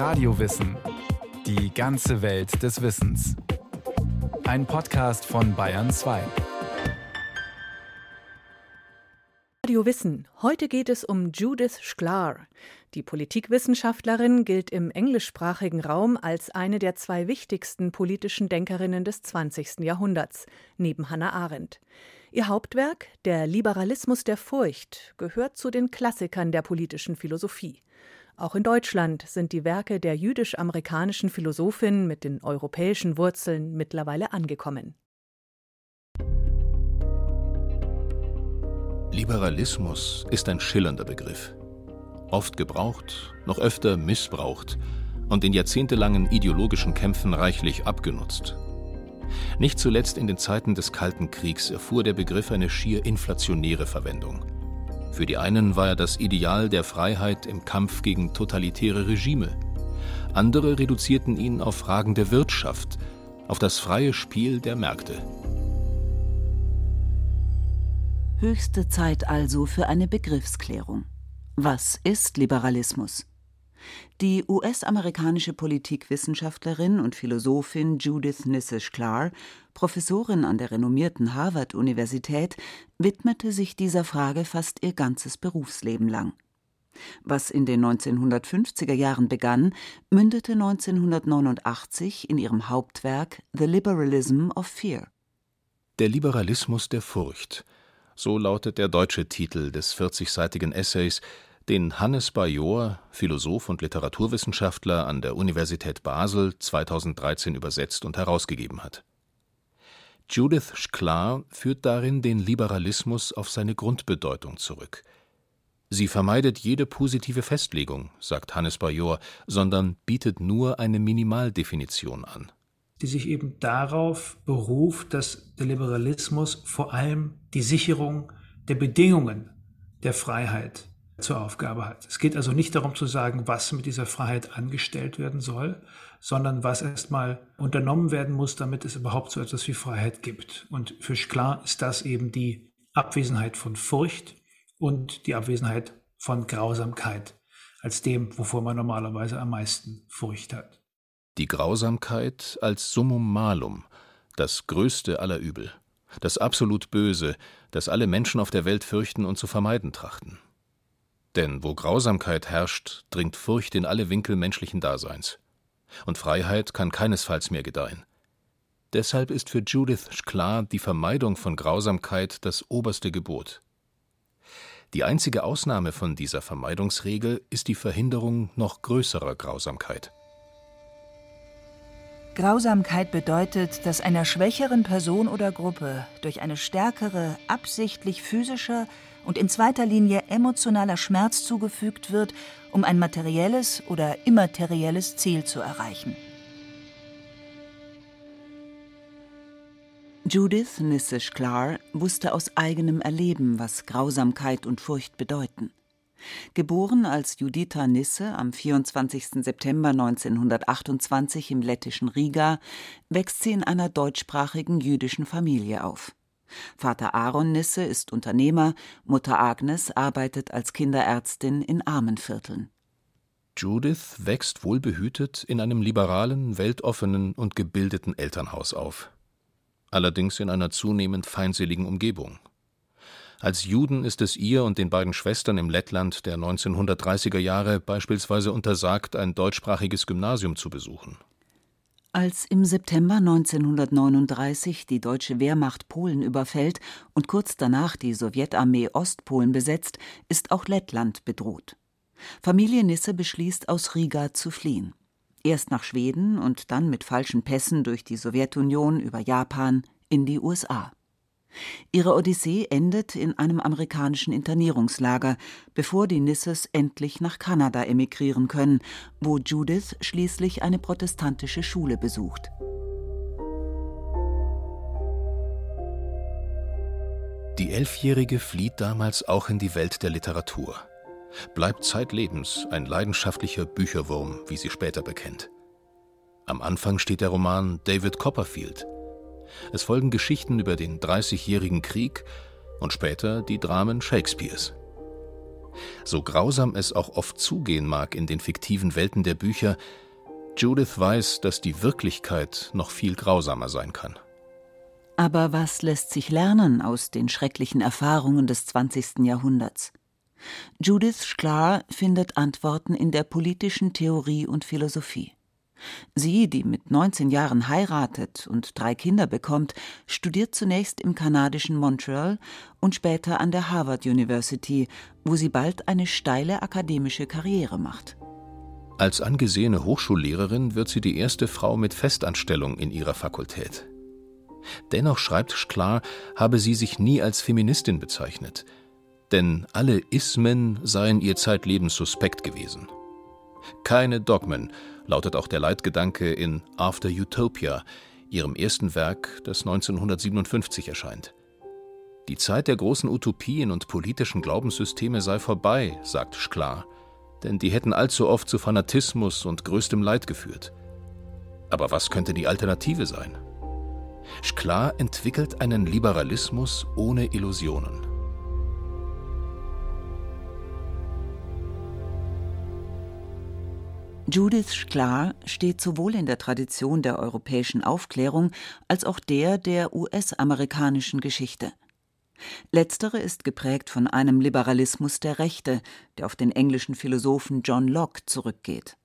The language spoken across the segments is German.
Radiowissen. Die ganze Welt des Wissens. Ein Podcast von Bayern 2. Radio Wissen. Heute geht es um Judith Sklar. Die Politikwissenschaftlerin gilt im englischsprachigen Raum als eine der zwei wichtigsten politischen Denkerinnen des 20. Jahrhunderts, neben Hannah Arendt. Ihr Hauptwerk, Der Liberalismus der Furcht, gehört zu den Klassikern der politischen Philosophie. Auch in Deutschland sind die Werke der jüdisch-amerikanischen Philosophin mit den europäischen Wurzeln mittlerweile angekommen. Liberalismus ist ein schillernder Begriff. Oft gebraucht, noch öfter missbraucht und in jahrzehntelangen ideologischen Kämpfen reichlich abgenutzt. Nicht zuletzt in den Zeiten des Kalten Kriegs erfuhr der Begriff eine schier inflationäre Verwendung. Für die einen war er das Ideal der Freiheit im Kampf gegen totalitäre Regime. Andere reduzierten ihn auf Fragen der Wirtschaft, auf das freie Spiel der Märkte. Höchste Zeit also für eine Begriffsklärung. Was ist Liberalismus? Die US-amerikanische Politikwissenschaftlerin und Philosophin Judith Nisse-Sklar, Professorin an der renommierten Harvard-Universität, widmete sich dieser Frage fast ihr ganzes Berufsleben lang. Was in den 1950er Jahren begann, mündete 1989 in ihrem Hauptwerk The Liberalism of Fear. Der Liberalismus der Furcht, so lautet der deutsche Titel des 40-seitigen Essays, den Hannes Bajor, Philosoph und Literaturwissenschaftler an der Universität Basel 2013 übersetzt und herausgegeben hat. Judith Sklar führt darin den Liberalismus auf seine Grundbedeutung zurück. Sie vermeidet jede positive Festlegung, sagt Hannes Bajor, sondern bietet nur eine Minimaldefinition an. Die sich eben darauf beruft, dass der Liberalismus vor allem die Sicherung der Bedingungen der Freiheit zur Aufgabe hat. Es geht also nicht darum zu sagen, was mit dieser Freiheit angestellt werden soll, sondern was erstmal unternommen werden muss, damit es überhaupt so etwas wie Freiheit gibt. Und für Sklar ist das eben die Abwesenheit von Furcht und die Abwesenheit von Grausamkeit als dem, wovor man normalerweise am meisten Furcht hat. Die Grausamkeit als Summum malum, das größte aller Übel, das absolut Böse, das alle Menschen auf der Welt fürchten und zu vermeiden trachten. Denn wo Grausamkeit herrscht, dringt Furcht in alle Winkel menschlichen Daseins. Und Freiheit kann keinesfalls mehr gedeihen. Deshalb ist für Judith klar die Vermeidung von Grausamkeit das oberste Gebot. Die einzige Ausnahme von dieser Vermeidungsregel ist die Verhinderung noch größerer Grausamkeit. Grausamkeit bedeutet, dass einer schwächeren Person oder Gruppe durch eine stärkere, absichtlich physischer und in zweiter Linie emotionaler Schmerz zugefügt wird, um ein materielles oder immaterielles Ziel zu erreichen. Judith Nisse-Sklar wusste aus eigenem Erleben, was Grausamkeit und Furcht bedeuten. Geboren als Juditha Nisse am 24. September 1928 im lettischen Riga, wächst sie in einer deutschsprachigen jüdischen Familie auf. Vater Aaron Nisse ist Unternehmer, Mutter Agnes arbeitet als Kinderärztin in Armenvierteln. Judith wächst wohlbehütet in einem liberalen, weltoffenen und gebildeten Elternhaus auf. Allerdings in einer zunehmend feindseligen Umgebung. Als Juden ist es ihr und den beiden Schwestern im Lettland der 1930er Jahre beispielsweise untersagt, ein deutschsprachiges Gymnasium zu besuchen. Als im September 1939 die deutsche Wehrmacht Polen überfällt und kurz danach die Sowjetarmee Ostpolen besetzt, ist auch Lettland bedroht. Familie Nisse beschließt, aus Riga zu fliehen. Erst nach Schweden und dann mit falschen Pässen durch die Sowjetunion über Japan in die USA. Ihre Odyssee endet in einem amerikanischen Internierungslager, bevor die Nisses endlich nach Kanada emigrieren können, wo Judith schließlich eine protestantische Schule besucht. Die Elfjährige flieht damals auch in die Welt der Literatur, bleibt zeitlebens ein leidenschaftlicher Bücherwurm, wie sie später bekennt. Am Anfang steht der Roman David Copperfield – es folgen Geschichten über den Dreißigjährigen Krieg und später die Dramen Shakespeares. So grausam es auch oft zugehen mag in den fiktiven Welten der Bücher, Judith weiß, dass die Wirklichkeit noch viel grausamer sein kann. Aber was lässt sich lernen aus den schrecklichen Erfahrungen des 20. Jahrhunderts? Judith Sklar findet Antworten in der politischen Theorie und Philosophie. Sie, die mit 19 Jahren heiratet und drei Kinder bekommt, studiert zunächst im kanadischen Montreal und später an der Harvard University, wo sie bald eine steile akademische Karriere macht. Als angesehene Hochschullehrerin wird sie die erste Frau mit Festanstellung in ihrer Fakultät. Dennoch schreibt Sklar, habe sie sich nie als Feministin bezeichnet, denn alle Ismen seien ihr zeitlebens suspekt gewesen. Keine Dogmen, lautet auch der Leitgedanke in After Utopia, ihrem ersten Werk, das 1957 erscheint. Die Zeit der großen Utopien und politischen Glaubenssysteme sei vorbei, sagt Sklar, denn die hätten allzu oft zu Fanatismus und größtem Leid geführt. Aber was könnte die Alternative sein? Sklar entwickelt einen Liberalismus ohne Illusionen. Judith Sklar steht sowohl in der Tradition der europäischen Aufklärung als auch der der US-amerikanischen Geschichte. Letztere ist geprägt von einem Liberalismus der Rechte, der auf den englischen Philosophen John Locke zurückgeht.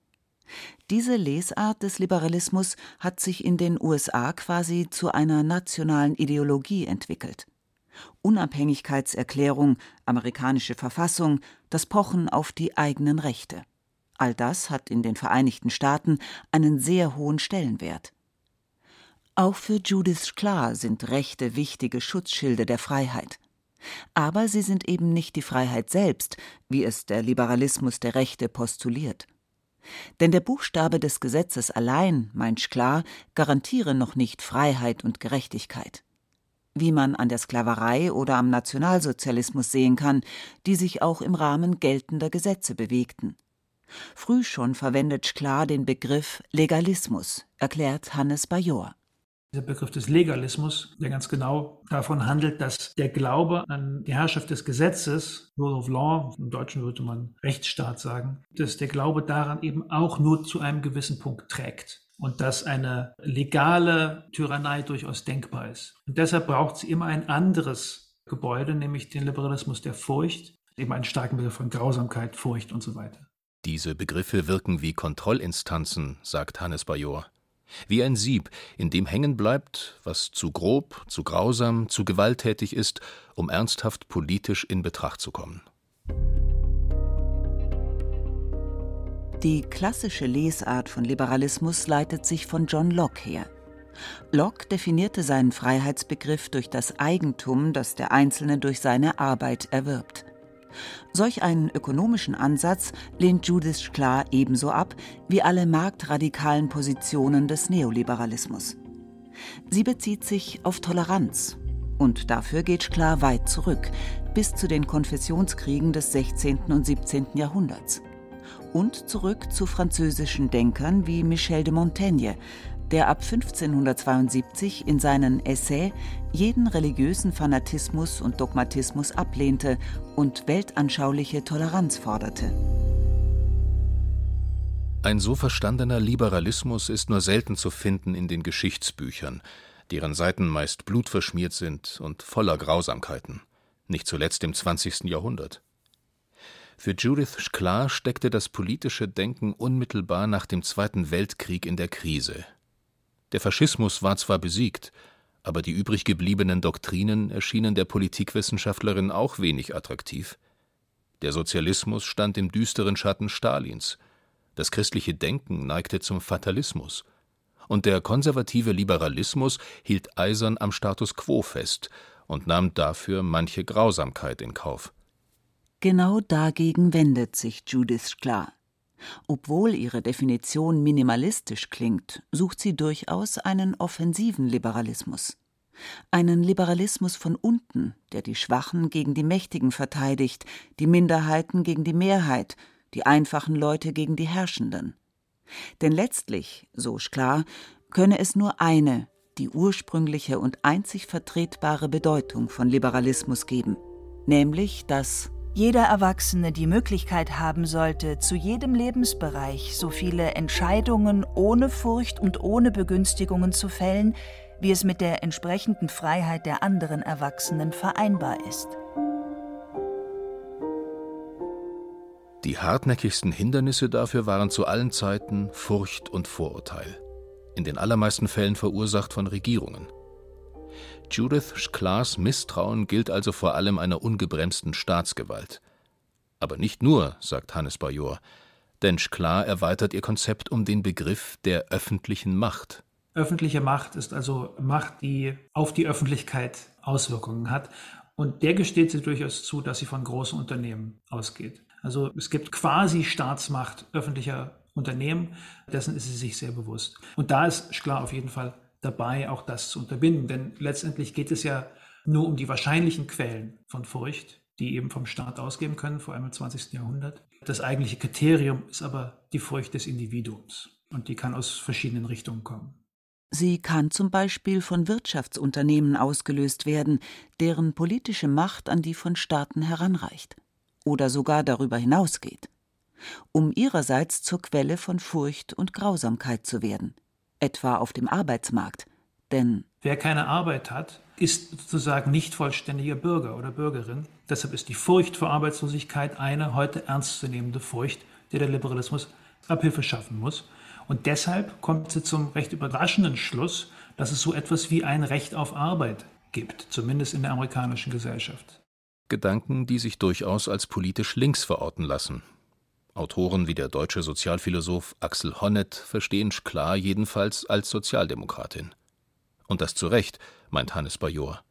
Diese Lesart des Liberalismus hat sich in den USA quasi zu einer nationalen Ideologie entwickelt. Unabhängigkeitserklärung, amerikanische Verfassung, das Pochen auf die eigenen Rechte. All das hat in den Vereinigten Staaten einen sehr hohen Stellenwert. Auch für Judith Sklar sind Rechte wichtige Schutzschilde der Freiheit. Aber sie sind eben nicht die Freiheit selbst, wie es der Liberalismus der Rechte postuliert. Denn der Buchstabe des Gesetzes allein, meint Sklar, garantiere noch nicht Freiheit und Gerechtigkeit. Wie man an der Sklaverei oder am Nationalsozialismus sehen kann, die sich auch im Rahmen geltender Gesetze bewegten. Früh schon verwendet Sklar den Begriff Legalismus, erklärt Hannes Bajor. Der Begriff des Legalismus, der ganz genau davon handelt, dass der Glaube an die Herrschaft des Gesetzes, Rule of Law, im Deutschen würde man Rechtsstaat sagen, dass der Glaube daran eben auch nur zu einem gewissen Punkt trägt und dass eine legale Tyrannei durchaus denkbar ist. Und deshalb braucht es immer ein anderes Gebäude, nämlich den Liberalismus der Furcht, eben einen starken Begriff von Grausamkeit, Furcht und so weiter. Diese Begriffe wirken wie Kontrollinstanzen, sagt Hannes Bajor. Wie ein Sieb, in dem hängen bleibt, was zu grob, zu grausam, zu gewalttätig ist, um ernsthaft politisch in Betracht zu kommen. Die klassische Lesart von Liberalismus leitet sich von John Locke her. Locke definierte seinen Freiheitsbegriff durch das Eigentum, das der Einzelne durch seine Arbeit erwirbt. Solch einen ökonomischen Ansatz lehnt Judith Klar ebenso ab wie alle marktradikalen Positionen des Neoliberalismus. Sie bezieht sich auf Toleranz. Und dafür geht Klar weit zurück, bis zu den Konfessionskriegen des 16. und 17. Jahrhunderts. Und zurück zu französischen Denkern wie Michel de Montaigne, der ab 1572 in seinen Essays jeden religiösen Fanatismus und Dogmatismus ablehnte und weltanschauliche Toleranz forderte. Ein so verstandener Liberalismus ist nur selten zu finden in den Geschichtsbüchern, deren Seiten meist blutverschmiert sind und voller Grausamkeiten, nicht zuletzt im 20. Jahrhundert. Für Judith Sklar steckte das politische Denken unmittelbar nach dem Zweiten Weltkrieg in der Krise. Der Faschismus war zwar besiegt, aber die übrig gebliebenen Doktrinen erschienen der Politikwissenschaftlerin auch wenig attraktiv. Der Sozialismus stand im düsteren Schatten Stalins, das christliche Denken neigte zum Fatalismus, und der konservative Liberalismus hielt eisern am Status quo fest und nahm dafür manche Grausamkeit in Kauf. Genau dagegen wendet sich Judith klar. Obwohl ihre Definition minimalistisch klingt, sucht sie durchaus einen offensiven Liberalismus. Einen Liberalismus von unten, der die Schwachen gegen die Mächtigen verteidigt, die Minderheiten gegen die Mehrheit, die einfachen Leute gegen die Herrschenden. Denn letztlich, so klar, könne es nur eine, die ursprüngliche und einzig vertretbare Bedeutung von Liberalismus geben, nämlich das jeder Erwachsene die Möglichkeit haben sollte, zu jedem Lebensbereich so viele Entscheidungen ohne Furcht und ohne Begünstigungen zu fällen, wie es mit der entsprechenden Freiheit der anderen Erwachsenen vereinbar ist. Die hartnäckigsten Hindernisse dafür waren zu allen Zeiten Furcht und Vorurteil, in den allermeisten Fällen verursacht von Regierungen. Judith Schklas Misstrauen gilt also vor allem einer ungebremsten Staatsgewalt. Aber nicht nur, sagt Hannes Bajor, denn Schklar erweitert ihr Konzept um den Begriff der öffentlichen Macht. Öffentliche Macht ist also Macht, die auf die Öffentlichkeit Auswirkungen hat. Und der gesteht sie durchaus zu, dass sie von großen Unternehmen ausgeht. Also es gibt quasi Staatsmacht öffentlicher Unternehmen, dessen ist sie sich sehr bewusst. Und da ist Schklar auf jeden Fall dabei, auch das zu unterbinden. Denn letztendlich geht es ja nur um die wahrscheinlichen Quellen von Furcht, die eben vom Staat ausgehen können, vor allem im 20. Jahrhundert. Das eigentliche Kriterium ist aber die Furcht des Individuums. Und die kann aus verschiedenen Richtungen kommen. Sie kann zum Beispiel von Wirtschaftsunternehmen ausgelöst werden, deren politische Macht an die von Staaten heranreicht oder sogar darüber hinausgeht, um ihrerseits zur Quelle von Furcht und Grausamkeit zu werden etwa auf dem Arbeitsmarkt. Denn wer keine Arbeit hat, ist sozusagen nicht vollständiger Bürger oder Bürgerin. Deshalb ist die Furcht vor Arbeitslosigkeit eine heute ernstzunehmende Furcht, der der Liberalismus Abhilfe schaffen muss. Und deshalb kommt sie zum recht überraschenden Schluss, dass es so etwas wie ein Recht auf Arbeit gibt, zumindest in der amerikanischen Gesellschaft. Gedanken, die sich durchaus als politisch links verorten lassen, Autoren wie der deutsche Sozialphilosoph Axel Honneth verstehen Schklar jedenfalls als Sozialdemokratin. Und das zu Recht, meint Hannes Bajor.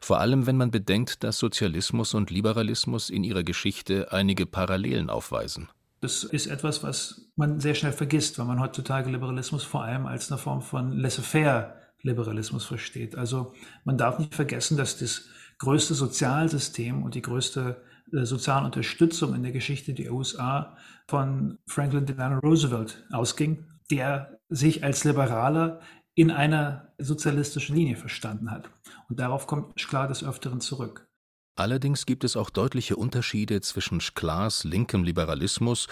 Vor allem, wenn man bedenkt, dass Sozialismus und Liberalismus in ihrer Geschichte einige Parallelen aufweisen. Das ist etwas, was man sehr schnell vergisst, weil man heutzutage Liberalismus vor allem als eine Form von Laissez-faire-Liberalismus versteht. Also man darf nicht vergessen, dass das größte Sozialsystem und die größte sozialen Unterstützung in der Geschichte der USA von Franklin Delano Roosevelt ausging, der sich als Liberaler in einer sozialistischen Linie verstanden hat. Und darauf kommt Schklar des Öfteren zurück. Allerdings gibt es auch deutliche Unterschiede zwischen Schklars linkem Liberalismus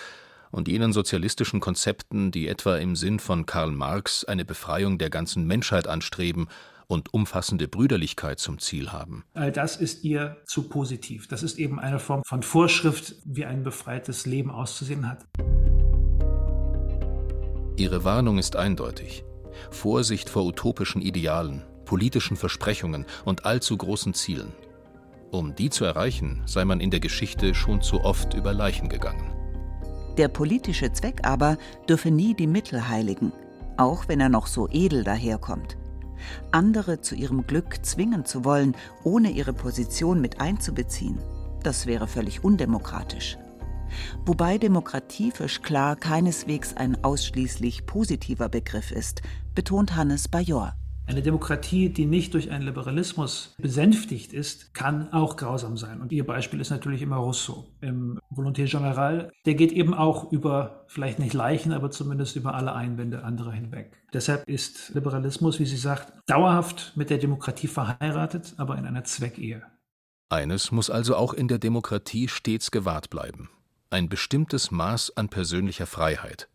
und jenen sozialistischen Konzepten, die etwa im Sinn von Karl Marx eine Befreiung der ganzen Menschheit anstreben und umfassende Brüderlichkeit zum Ziel haben. All das ist ihr zu positiv. Das ist eben eine Form von Vorschrift, wie ein befreites Leben auszusehen hat. Ihre Warnung ist eindeutig. Vorsicht vor utopischen Idealen, politischen Versprechungen und allzu großen Zielen. Um die zu erreichen, sei man in der Geschichte schon zu oft über Leichen gegangen. Der politische Zweck aber dürfe nie die Mittel heiligen, auch wenn er noch so edel daherkommt. Andere zu ihrem Glück zwingen zu wollen, ohne ihre Position mit einzubeziehen, das wäre völlig undemokratisch. Wobei Demokratie für Sklar keineswegs ein ausschließlich positiver Begriff ist, betont Hannes Bajor. Eine Demokratie, die nicht durch einen Liberalismus besänftigt ist, kann auch grausam sein. Und Ihr Beispiel ist natürlich immer Rousseau. Im Volonté Général, der geht eben auch über, vielleicht nicht Leichen, aber zumindest über alle Einwände anderer hinweg. Deshalb ist Liberalismus, wie sie sagt, dauerhaft mit der Demokratie verheiratet, aber in einer Zweckehe. Eines muss also auch in der Demokratie stets gewahrt bleiben. Ein bestimmtes Maß an persönlicher Freiheit.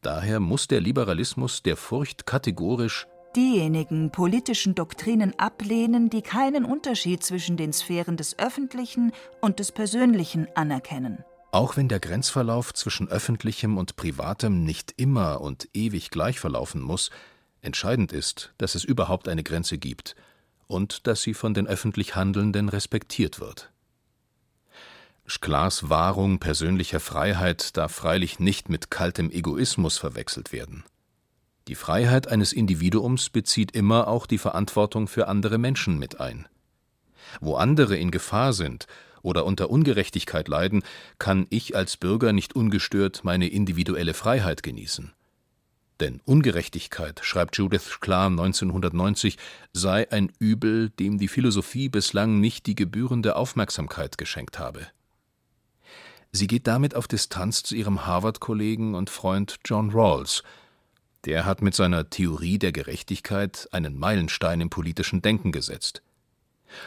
Daher muss der Liberalismus der Furcht kategorisch diejenigen politischen Doktrinen ablehnen, die keinen Unterschied zwischen den Sphären des Öffentlichen und des Persönlichen anerkennen. Auch wenn der Grenzverlauf zwischen öffentlichem und privatem nicht immer und ewig gleich verlaufen muss, entscheidend ist, dass es überhaupt eine Grenze gibt und dass sie von den öffentlich Handelnden respektiert wird. Schklars Wahrung persönlicher Freiheit darf freilich nicht mit kaltem Egoismus verwechselt werden. Die Freiheit eines Individuums bezieht immer auch die Verantwortung für andere Menschen mit ein. Wo andere in Gefahr sind oder unter Ungerechtigkeit leiden, kann ich als Bürger nicht ungestört meine individuelle Freiheit genießen. Denn Ungerechtigkeit, schreibt Judith Klar 1990, sei ein Übel, dem die Philosophie bislang nicht die gebührende Aufmerksamkeit geschenkt habe. Sie geht damit auf Distanz zu ihrem Harvard-Kollegen und Freund John Rawls, der hat mit seiner Theorie der Gerechtigkeit einen Meilenstein im politischen Denken gesetzt.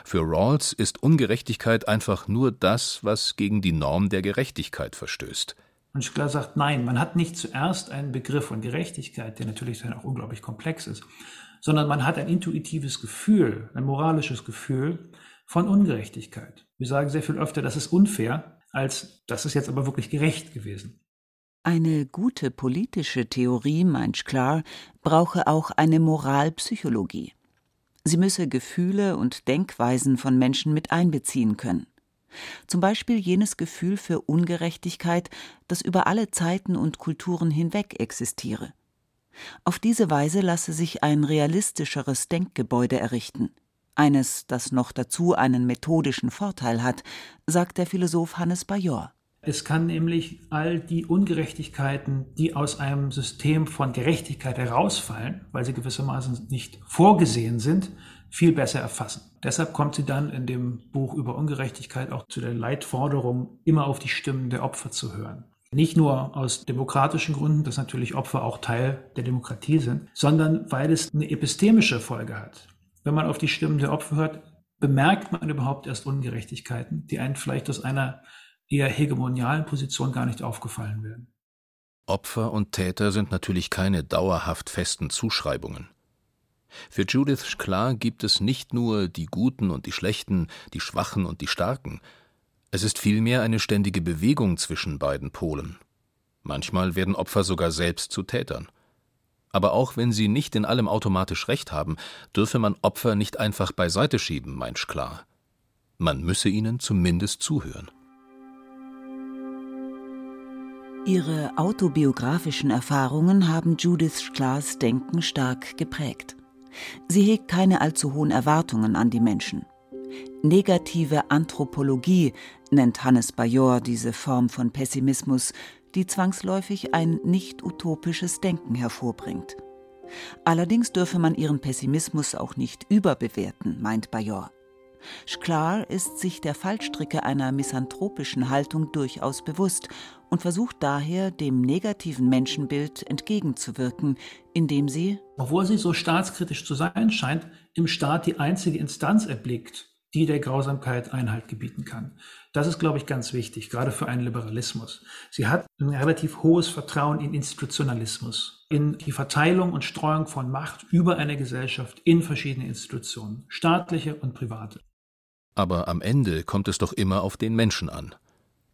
Für Rawls ist Ungerechtigkeit einfach nur das, was gegen die Norm der Gerechtigkeit verstößt. Und Schklar sagt, nein, man hat nicht zuerst einen Begriff von Gerechtigkeit, der natürlich dann auch unglaublich komplex ist, sondern man hat ein intuitives Gefühl, ein moralisches Gefühl von Ungerechtigkeit. Wir sagen sehr viel öfter, das ist unfair, als das ist jetzt aber wirklich gerecht gewesen. Eine gute politische Theorie, meint Sklar, brauche auch eine Moralpsychologie. Sie müsse Gefühle und Denkweisen von Menschen mit einbeziehen können. Zum Beispiel jenes Gefühl für Ungerechtigkeit, das über alle Zeiten und Kulturen hinweg existiere. Auf diese Weise lasse sich ein realistischeres Denkgebäude errichten, eines, das noch dazu einen methodischen Vorteil hat, sagt der Philosoph Hannes Bajor. Es kann nämlich all die Ungerechtigkeiten, die aus einem System von Gerechtigkeit herausfallen, weil sie gewissermaßen nicht vorgesehen sind, viel besser erfassen. Deshalb kommt sie dann in dem Buch über Ungerechtigkeit auch zu der Leitforderung, immer auf die Stimmen der Opfer zu hören. Nicht nur aus demokratischen Gründen, dass natürlich Opfer auch Teil der Demokratie sind, sondern weil es eine epistemische Folge hat. Wenn man auf die Stimmen der Opfer hört, bemerkt man überhaupt erst Ungerechtigkeiten, die einen vielleicht aus einer eher hegemonialen Position gar nicht aufgefallen wären. Opfer und Täter sind natürlich keine dauerhaft festen Zuschreibungen. Für Judith Sklar gibt es nicht nur die Guten und die Schlechten, die Schwachen und die Starken. Es ist vielmehr eine ständige Bewegung zwischen beiden Polen. Manchmal werden Opfer sogar selbst zu Tätern. Aber auch wenn sie nicht in allem automatisch recht haben, dürfe man Opfer nicht einfach beiseite schieben, meint Sklar. Man müsse ihnen zumindest zuhören. Ihre autobiografischen Erfahrungen haben Judith Sklars Denken stark geprägt. Sie hegt keine allzu hohen Erwartungen an die Menschen. Negative Anthropologie nennt Hannes Bajor diese Form von Pessimismus, die zwangsläufig ein nicht utopisches Denken hervorbringt. Allerdings dürfe man ihren Pessimismus auch nicht überbewerten, meint Bajor. Sklar ist sich der Fallstricke einer misanthropischen Haltung durchaus bewusst und versucht daher, dem negativen Menschenbild entgegenzuwirken, indem sie, obwohl sie so staatskritisch zu sein scheint, im Staat die einzige Instanz erblickt, die der Grausamkeit Einhalt gebieten kann. Das ist, glaube ich, ganz wichtig, gerade für einen Liberalismus. Sie hat ein relativ hohes Vertrauen in Institutionalismus, in die Verteilung und Streuung von Macht über eine Gesellschaft in verschiedene Institutionen, staatliche und private. Aber am Ende kommt es doch immer auf den Menschen an.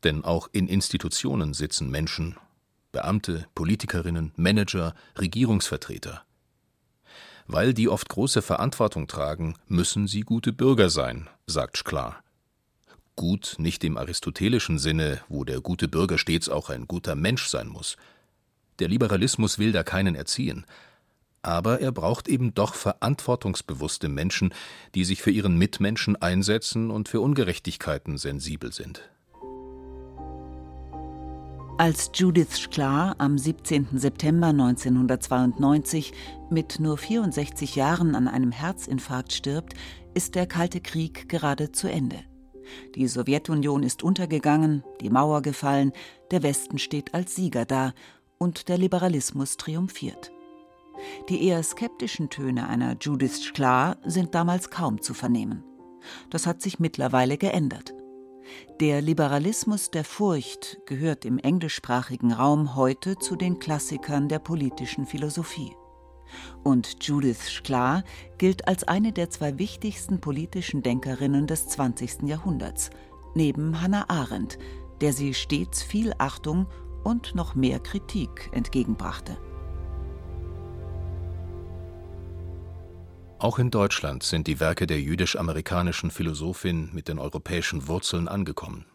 Denn auch in Institutionen sitzen Menschen, Beamte, Politikerinnen, Manager, Regierungsvertreter. Weil die oft große Verantwortung tragen, müssen sie gute Bürger sein, sagt Sklar. Gut nicht im aristotelischen Sinne, wo der gute Bürger stets auch ein guter Mensch sein muss. Der Liberalismus will da keinen erziehen, aber er braucht eben doch verantwortungsbewusste Menschen, die sich für ihren Mitmenschen einsetzen und für Ungerechtigkeiten sensibel sind. Als Judith Sklar am 17. September 1992 mit nur 64 Jahren an einem Herzinfarkt stirbt, ist der Kalte Krieg gerade zu Ende. Die Sowjetunion ist untergegangen, die Mauer gefallen, der Westen steht als Sieger da und der Liberalismus triumphiert. Die eher skeptischen Töne einer Judith Sklar sind damals kaum zu vernehmen. Das hat sich mittlerweile geändert. Der Liberalismus der Furcht gehört im englischsprachigen Raum heute zu den Klassikern der politischen Philosophie. Und Judith Sklar gilt als eine der zwei wichtigsten politischen Denkerinnen des 20. Jahrhunderts, neben Hannah Arendt, der sie stets viel Achtung und noch mehr Kritik entgegenbrachte. Auch in Deutschland sind die Werke der jüdisch-amerikanischen Philosophin mit den europäischen Wurzeln angekommen.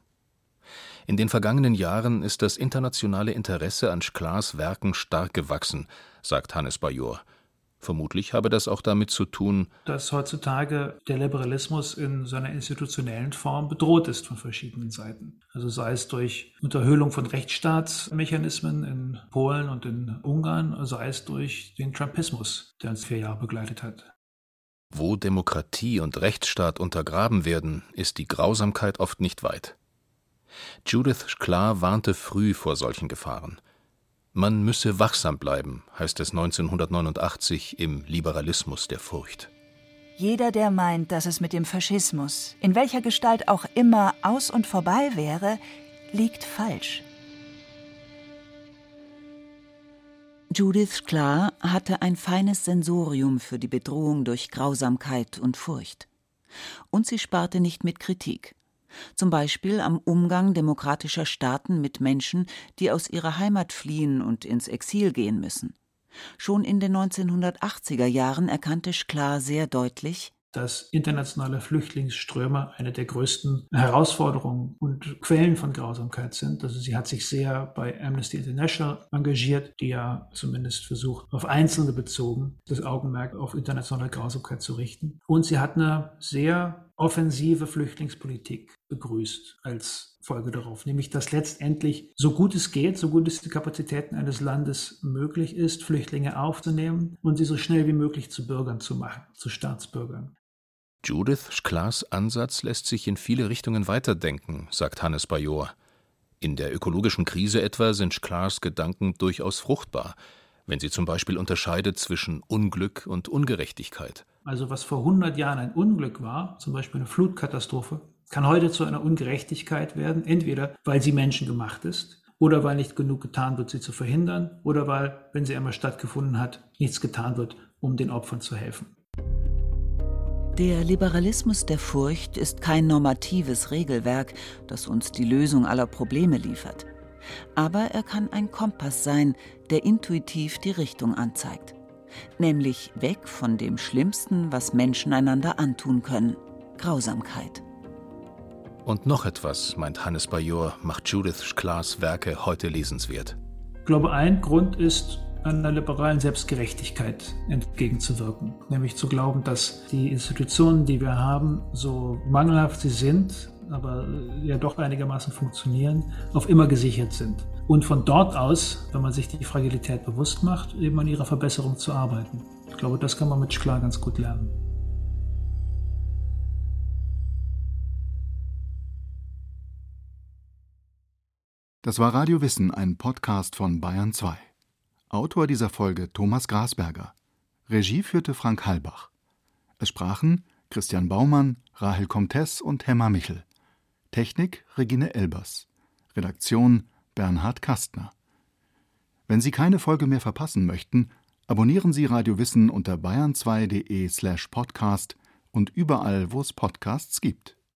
In den vergangenen Jahren ist das internationale Interesse an Sklars Werken stark gewachsen, sagt Hannes Bajor. Vermutlich habe das auch damit zu tun, dass heutzutage der Liberalismus in seiner institutionellen Form bedroht ist von verschiedenen Seiten. Also sei es durch Unterhöhlung von Rechtsstaatsmechanismen in Polen und in Ungarn, sei es durch den Trumpismus, der uns vier Jahre begleitet hat. Wo Demokratie und Rechtsstaat untergraben werden, ist die Grausamkeit oft nicht weit. Judith Sklar warnte früh vor solchen Gefahren. Man müsse wachsam bleiben, heißt es 1989 im Liberalismus der Furcht. Jeder, der meint, dass es mit dem Faschismus, in welcher Gestalt auch immer, aus und vorbei wäre, liegt falsch. Judith Sklar hatte ein feines Sensorium für die Bedrohung durch Grausamkeit und Furcht. Und sie sparte nicht mit Kritik. Zum Beispiel am Umgang demokratischer Staaten mit Menschen, die aus ihrer Heimat fliehen und ins Exil gehen müssen. Schon in den 1980er Jahren erkannte Sklar sehr deutlich, dass internationale Flüchtlingsströme eine der größten Herausforderungen und Quellen von Grausamkeit sind. Also sie hat sich sehr bei Amnesty International engagiert, die ja zumindest versucht, auf Einzelne bezogen das Augenmerk auf internationale Grausamkeit zu richten. Und sie hat eine sehr offensive Flüchtlingspolitik begrüßt als Folge darauf, nämlich dass letztendlich so gut es geht, so gut es die Kapazitäten eines Landes möglich ist, Flüchtlinge aufzunehmen und sie so schnell wie möglich zu Bürgern zu machen, zu Staatsbürgern. Judith Schklas Ansatz lässt sich in viele Richtungen weiterdenken, sagt Hannes Bajor. In der ökologischen Krise etwa sind Schklas Gedanken durchaus fruchtbar, wenn sie zum Beispiel unterscheidet zwischen Unglück und Ungerechtigkeit. Also was vor 100 Jahren ein Unglück war, zum Beispiel eine Flutkatastrophe, kann heute zu einer Ungerechtigkeit werden, entweder weil sie menschengemacht ist oder weil nicht genug getan wird, sie zu verhindern oder weil, wenn sie einmal stattgefunden hat, nichts getan wird, um den Opfern zu helfen. Der Liberalismus der Furcht ist kein normatives Regelwerk, das uns die Lösung aller Probleme liefert. Aber er kann ein Kompass sein, der intuitiv die Richtung anzeigt. Nämlich weg von dem Schlimmsten, was Menschen einander antun können Grausamkeit. Und noch etwas, meint Hannes Bajor, macht Judith Sklas Werke heute lesenswert. Ich glaube, ein Grund ist, einer liberalen Selbstgerechtigkeit entgegenzuwirken. Nämlich zu glauben, dass die Institutionen, die wir haben, so mangelhaft sie sind, aber ja doch einigermaßen funktionieren, auf immer gesichert sind. Und von dort aus, wenn man sich die Fragilität bewusst macht, eben an ihrer Verbesserung zu arbeiten. Ich glaube, das kann man mit Sklar ganz gut lernen. Das war Radio Wissen, ein Podcast von Bayern 2. Autor dieser Folge Thomas Grasberger. Regie führte Frank Halbach. Es sprachen Christian Baumann, Rahel Comtes und Hemmer Michel. Technik Regine Elbers. Redaktion Bernhard Kastner. Wenn Sie keine Folge mehr verpassen möchten, abonnieren Sie Radio Wissen unter bayern2.de slash podcast und überall, wo es Podcasts gibt.